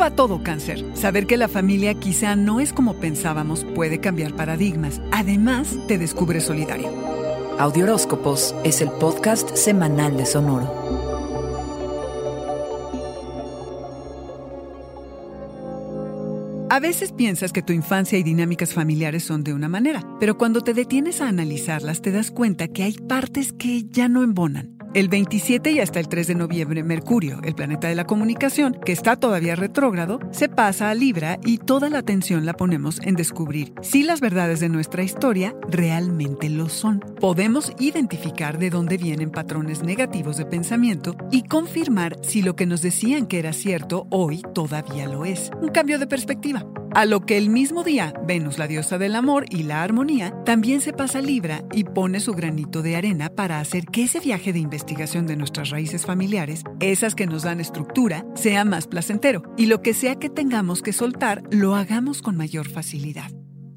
va todo, cáncer? Saber que la familia quizá no es como pensábamos puede cambiar paradigmas. Además, te descubre solidario. Audioróscopos es el podcast semanal de Sonoro. A veces piensas que tu infancia y dinámicas familiares son de una manera, pero cuando te detienes a analizarlas te das cuenta que hay partes que ya no embonan. El 27 y hasta el 3 de noviembre, Mercurio, el planeta de la comunicación, que está todavía retrógrado, se pasa a Libra y toda la atención la ponemos en descubrir si las verdades de nuestra historia realmente lo son. Podemos identificar de dónde vienen patrones negativos de pensamiento y confirmar si lo que nos decían que era cierto hoy todavía lo es. Un cambio de perspectiva. A lo que el mismo día, Venus, la diosa del amor y la armonía, también se pasa Libra y pone su granito de arena para hacer que ese viaje de investigación de nuestras raíces familiares, esas que nos dan estructura, sea más placentero y lo que sea que tengamos que soltar, lo hagamos con mayor facilidad.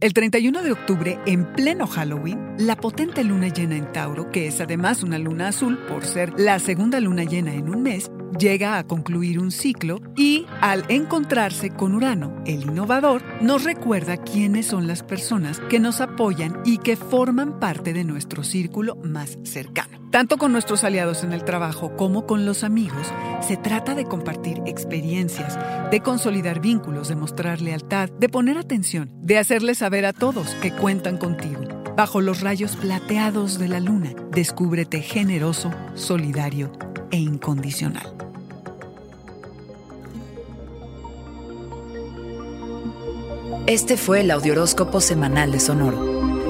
El 31 de octubre, en pleno Halloween, la potente luna llena en Tauro, que es además una luna azul por ser la segunda luna llena en un mes, llega a concluir un ciclo y, al encontrarse con Urano, el innovador, nos recuerda quiénes son las personas que nos apoyan y que forman parte de nuestro círculo más cercano. Tanto con nuestros aliados en el trabajo como con los amigos, se trata de compartir experiencias, de consolidar vínculos, de mostrar lealtad, de poner atención, de hacerles saber a todos que cuentan contigo. Bajo los rayos plateados de la luna, descúbrete generoso, solidario e incondicional. Este fue el Audioróscopo Semanal de Sonoro.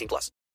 18 plus.